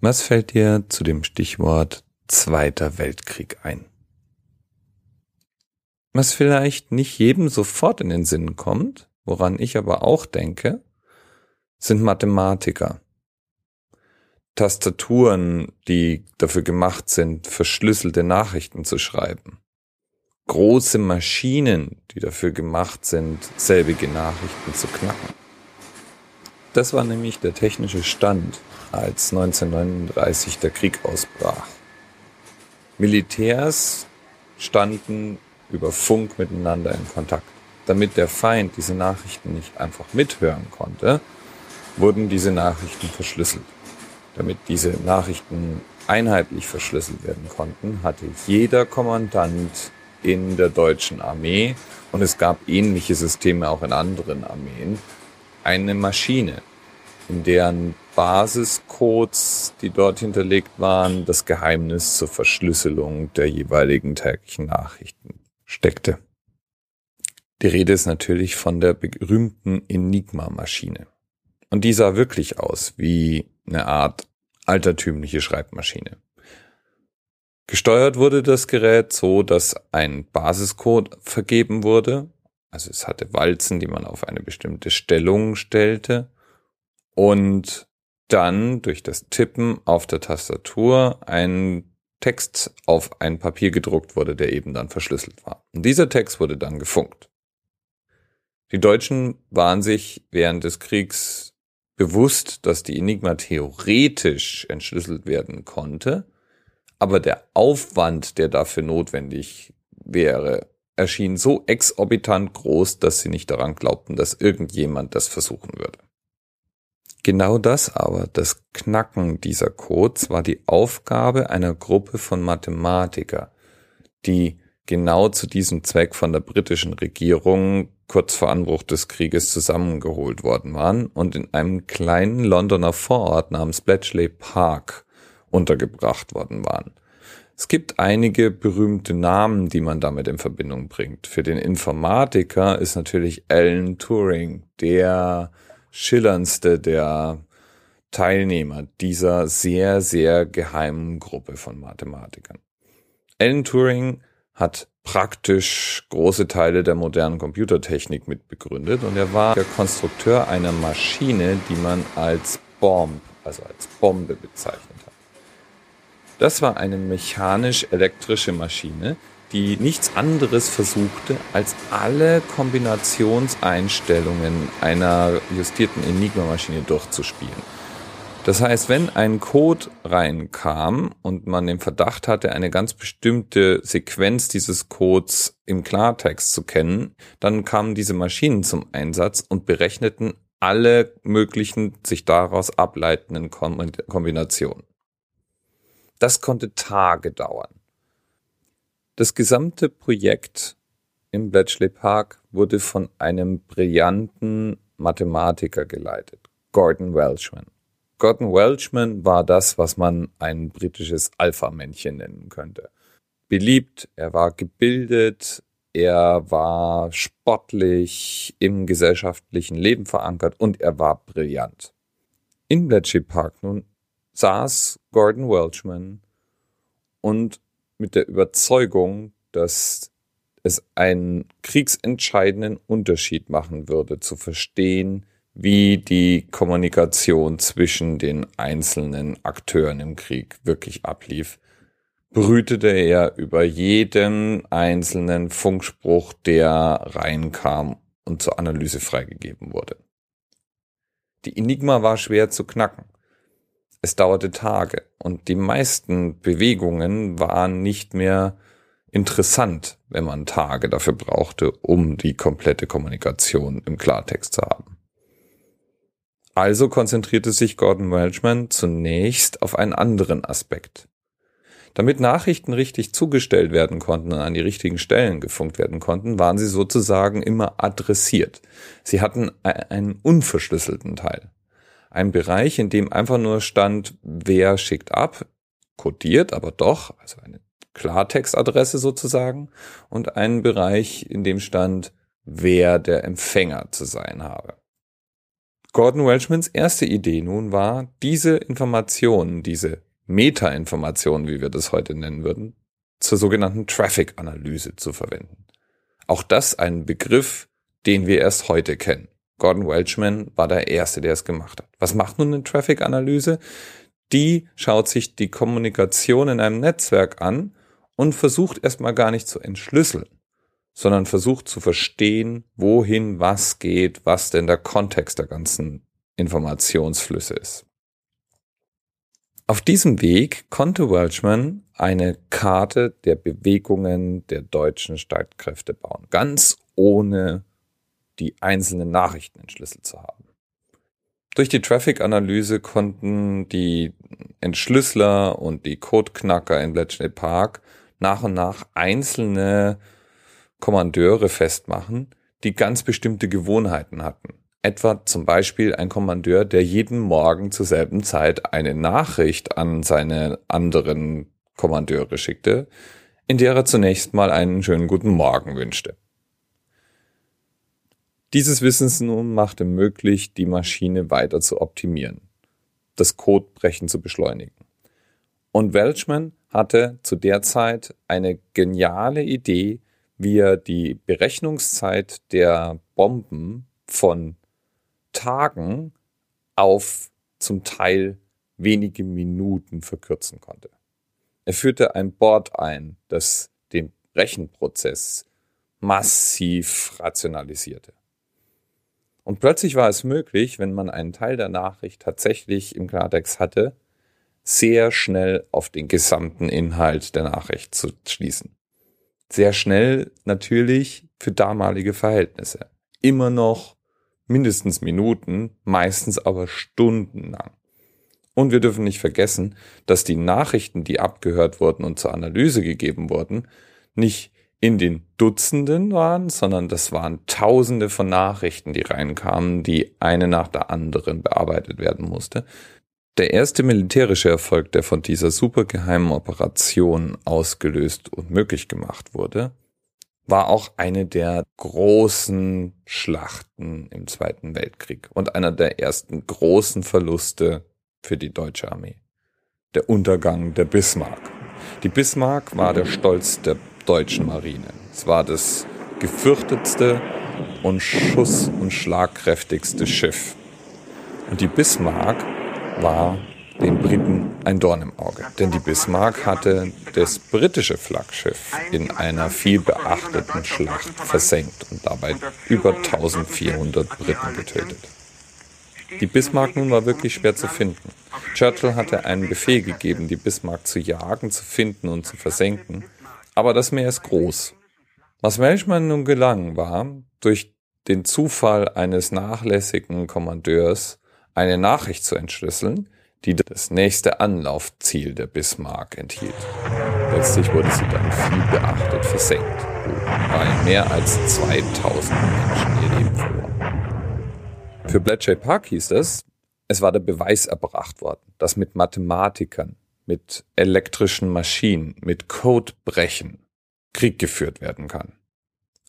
Was fällt dir zu dem Stichwort Zweiter Weltkrieg ein? Was vielleicht nicht jedem sofort in den Sinn kommt, woran ich aber auch denke, sind Mathematiker. Tastaturen, die dafür gemacht sind, verschlüsselte Nachrichten zu schreiben. Große Maschinen, die dafür gemacht sind, selbige Nachrichten zu knacken. Das war nämlich der technische Stand, als 1939 der Krieg ausbrach. Militärs standen über Funk miteinander in Kontakt. Damit der Feind diese Nachrichten nicht einfach mithören konnte, wurden diese Nachrichten verschlüsselt. Damit diese Nachrichten einheitlich verschlüsselt werden konnten, hatte jeder Kommandant in der deutschen Armee, und es gab ähnliche Systeme auch in anderen Armeen, eine Maschine, in deren Basiscodes, die dort hinterlegt waren, das Geheimnis zur Verschlüsselung der jeweiligen täglichen Nachrichten steckte. Die Rede ist natürlich von der berühmten Enigma-Maschine. Und die sah wirklich aus wie eine Art altertümliche Schreibmaschine. Gesteuert wurde das Gerät so, dass ein Basiscode vergeben wurde. Also es hatte Walzen, die man auf eine bestimmte Stellung stellte. Und dann durch das Tippen auf der Tastatur ein Text auf ein Papier gedruckt wurde, der eben dann verschlüsselt war. Und dieser Text wurde dann gefunkt. Die Deutschen waren sich während des Kriegs bewusst, dass die Enigma theoretisch entschlüsselt werden konnte, aber der Aufwand, der dafür notwendig wäre, erschien so exorbitant groß, dass sie nicht daran glaubten, dass irgendjemand das versuchen würde. Genau das aber, das Knacken dieser Codes, war die Aufgabe einer Gruppe von Mathematiker, die genau zu diesem Zweck von der britischen Regierung kurz vor Anbruch des Krieges zusammengeholt worden waren und in einem kleinen Londoner Vorort namens Bletchley Park untergebracht worden waren. Es gibt einige berühmte Namen, die man damit in Verbindung bringt. Für den Informatiker ist natürlich Alan Turing der schillerndste der Teilnehmer dieser sehr, sehr geheimen Gruppe von Mathematikern. Alan Turing hat praktisch große Teile der modernen Computertechnik mitbegründet und er war der Konstrukteur einer Maschine, die man als Bomb, also als Bombe bezeichnet. Das war eine mechanisch-elektrische Maschine, die nichts anderes versuchte, als alle Kombinationseinstellungen einer justierten Enigma-Maschine durchzuspielen. Das heißt, wenn ein Code reinkam und man den Verdacht hatte, eine ganz bestimmte Sequenz dieses Codes im Klartext zu kennen, dann kamen diese Maschinen zum Einsatz und berechneten alle möglichen sich daraus ableitenden Kombinationen. Das konnte Tage dauern. Das gesamte Projekt im Bletchley Park wurde von einem brillanten Mathematiker geleitet, Gordon Welshman. Gordon Welchman war das, was man ein britisches Alpha-Männchen nennen könnte. Beliebt, er war gebildet, er war sportlich im gesellschaftlichen Leben verankert und er war brillant. In Bletchley Park nun saß Gordon Welchman und mit der Überzeugung, dass es einen kriegsentscheidenden Unterschied machen würde, zu verstehen, wie die Kommunikation zwischen den einzelnen Akteuren im Krieg wirklich ablief, brütete er über jeden einzelnen Funkspruch, der reinkam und zur Analyse freigegeben wurde. Die Enigma war schwer zu knacken. Es dauerte Tage und die meisten Bewegungen waren nicht mehr interessant, wenn man Tage dafür brauchte, um die komplette Kommunikation im Klartext zu haben. Also konzentrierte sich Gordon Welchman zunächst auf einen anderen Aspekt. Damit Nachrichten richtig zugestellt werden konnten und an die richtigen Stellen gefunkt werden konnten, waren sie sozusagen immer adressiert. Sie hatten einen unverschlüsselten Teil. Ein Bereich, in dem einfach nur stand, wer schickt ab, kodiert, aber doch, also eine Klartextadresse sozusagen, und einen Bereich, in dem stand, wer der Empfänger zu sein habe. Gordon Welchmans erste Idee nun war, diese Informationen, diese Meta-Informationen, wie wir das heute nennen würden, zur sogenannten Traffic-Analyse zu verwenden. Auch das ein Begriff, den wir erst heute kennen. Gordon Welchman war der Erste, der es gemacht hat. Was macht nun eine Traffic-Analyse? Die schaut sich die Kommunikation in einem Netzwerk an und versucht erstmal gar nicht zu entschlüsseln, sondern versucht zu verstehen, wohin was geht, was denn der Kontext der ganzen Informationsflüsse ist. Auf diesem Weg konnte Welchman eine Karte der Bewegungen der deutschen Streitkräfte bauen, ganz ohne die einzelnen Nachrichten entschlüsselt zu haben. Durch die Traffic-Analyse konnten die Entschlüsseler und die Codeknacker in Bletchley Park nach und nach einzelne Kommandeure festmachen, die ganz bestimmte Gewohnheiten hatten. Etwa zum Beispiel ein Kommandeur, der jeden Morgen zur selben Zeit eine Nachricht an seine anderen Kommandeure schickte, in der er zunächst mal einen schönen guten Morgen wünschte. Dieses Wissens nun machte möglich, die Maschine weiter zu optimieren, das Codebrechen zu beschleunigen. Und Welchman hatte zu der Zeit eine geniale Idee, wie er die Berechnungszeit der Bomben von Tagen auf zum Teil wenige Minuten verkürzen konnte. Er führte ein Board ein, das den Rechenprozess massiv rationalisierte. Und plötzlich war es möglich, wenn man einen Teil der Nachricht tatsächlich im Klartext hatte, sehr schnell auf den gesamten Inhalt der Nachricht zu schließen. Sehr schnell natürlich für damalige Verhältnisse. Immer noch mindestens Minuten, meistens aber stundenlang. Und wir dürfen nicht vergessen, dass die Nachrichten, die abgehört wurden und zur Analyse gegeben wurden, nicht in den Dutzenden waren, sondern das waren Tausende von Nachrichten, die reinkamen, die eine nach der anderen bearbeitet werden musste. Der erste militärische Erfolg, der von dieser supergeheimen Operation ausgelöst und möglich gemacht wurde, war auch eine der großen Schlachten im Zweiten Weltkrieg und einer der ersten großen Verluste für die deutsche Armee. Der Untergang der Bismarck. Die Bismarck war der Stolz der deutschen Marine. Es war das gefürchtetste und schuss- und schlagkräftigste Schiff. Und die Bismarck war den Briten ein Dorn im Auge. Denn die Bismarck hatte das britische Flaggschiff in einer viel beachteten Schlacht versenkt und dabei über 1400 Briten getötet. Die Bismarck nun war wirklich schwer zu finden. Churchill hatte einen Befehl gegeben, die Bismarck zu jagen, zu finden und zu versenken. Aber das Meer ist groß. Was Welchmann nun gelang, war, durch den Zufall eines nachlässigen Kommandeurs eine Nachricht zu entschlüsseln, die das nächste Anlaufziel der Bismarck enthielt. Letztlich wurde sie dann viel beachtet versenkt, wobei mehr als 2000 Menschen ihr Leben verloren. Für Bletchley Park hieß es, es war der Beweis erbracht worden, dass mit Mathematikern, mit elektrischen Maschinen, mit Codebrechen Krieg geführt werden kann.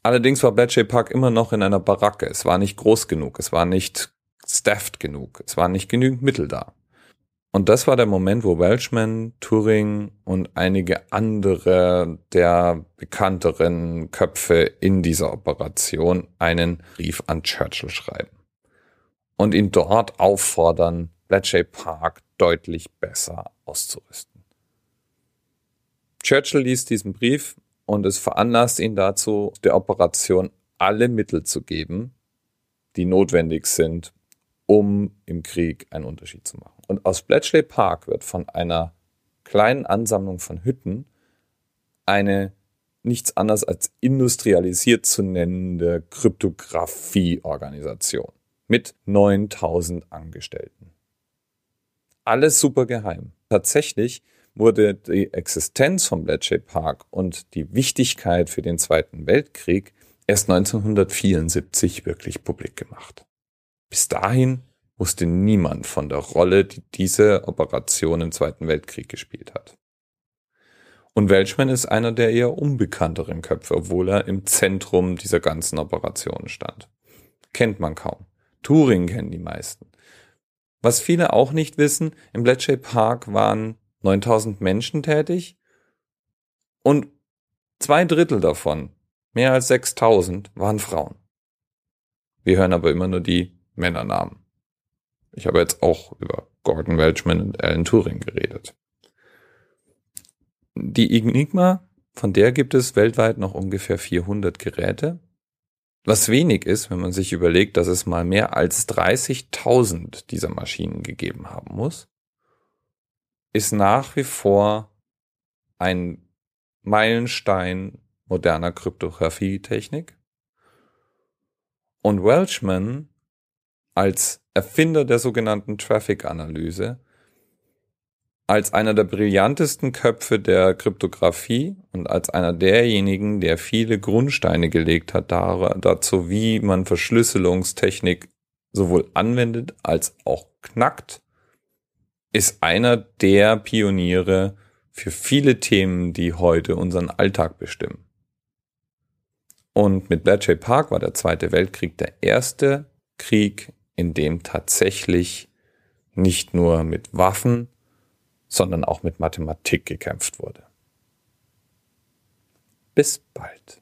Allerdings war Bletchley Park immer noch in einer Baracke. Es war nicht groß genug, es war nicht staffed genug, es waren nicht genügend Mittel da. Und das war der Moment, wo Welchman, Turing und einige andere der bekannteren Köpfe in dieser Operation einen Brief an Churchill schreiben und ihn dort auffordern, Bletchley Park deutlich besser auszurüsten. Churchill liest diesen Brief und es veranlasst ihn dazu, der Operation alle Mittel zu geben, die notwendig sind, um im Krieg einen Unterschied zu machen. Und aus Bletchley Park wird von einer kleinen Ansammlung von Hütten eine nichts anderes als industrialisiert zu nennende Kryptographieorganisation mit 9000 Angestellten. Alles super geheim. Tatsächlich wurde die Existenz von Bletchley Park und die Wichtigkeit für den Zweiten Weltkrieg erst 1974 wirklich publik gemacht. Bis dahin wusste niemand von der Rolle, die diese Operation im Zweiten Weltkrieg gespielt hat. Und Welchman ist einer der eher unbekannteren Köpfe, obwohl er im Zentrum dieser ganzen Operation stand. Kennt man kaum. Turing kennen die meisten. Was viele auch nicht wissen, im Bletchley Park waren 9000 Menschen tätig und zwei Drittel davon, mehr als 6000, waren Frauen. Wir hören aber immer nur die Männernamen. Ich habe jetzt auch über Gordon Welchman und Alan Turing geredet. Die Enigma, von der gibt es weltweit noch ungefähr 400 Geräte. Was wenig ist, wenn man sich überlegt, dass es mal mehr als 30.000 dieser Maschinen gegeben haben muss, ist nach wie vor ein Meilenstein moderner Kryptographie-Technik. Und Welchman als Erfinder der sogenannten Traffic-Analyse als einer der brillantesten Köpfe der Kryptographie und als einer derjenigen, der viele Grundsteine gelegt hat dazu, wie man Verschlüsselungstechnik sowohl anwendet als auch knackt, ist einer der Pioniere für viele Themen, die heute unseren Alltag bestimmen. Und mit Bletchley Park war der Zweite Weltkrieg der erste Krieg, in dem tatsächlich nicht nur mit Waffen, sondern auch mit Mathematik gekämpft wurde. Bis bald.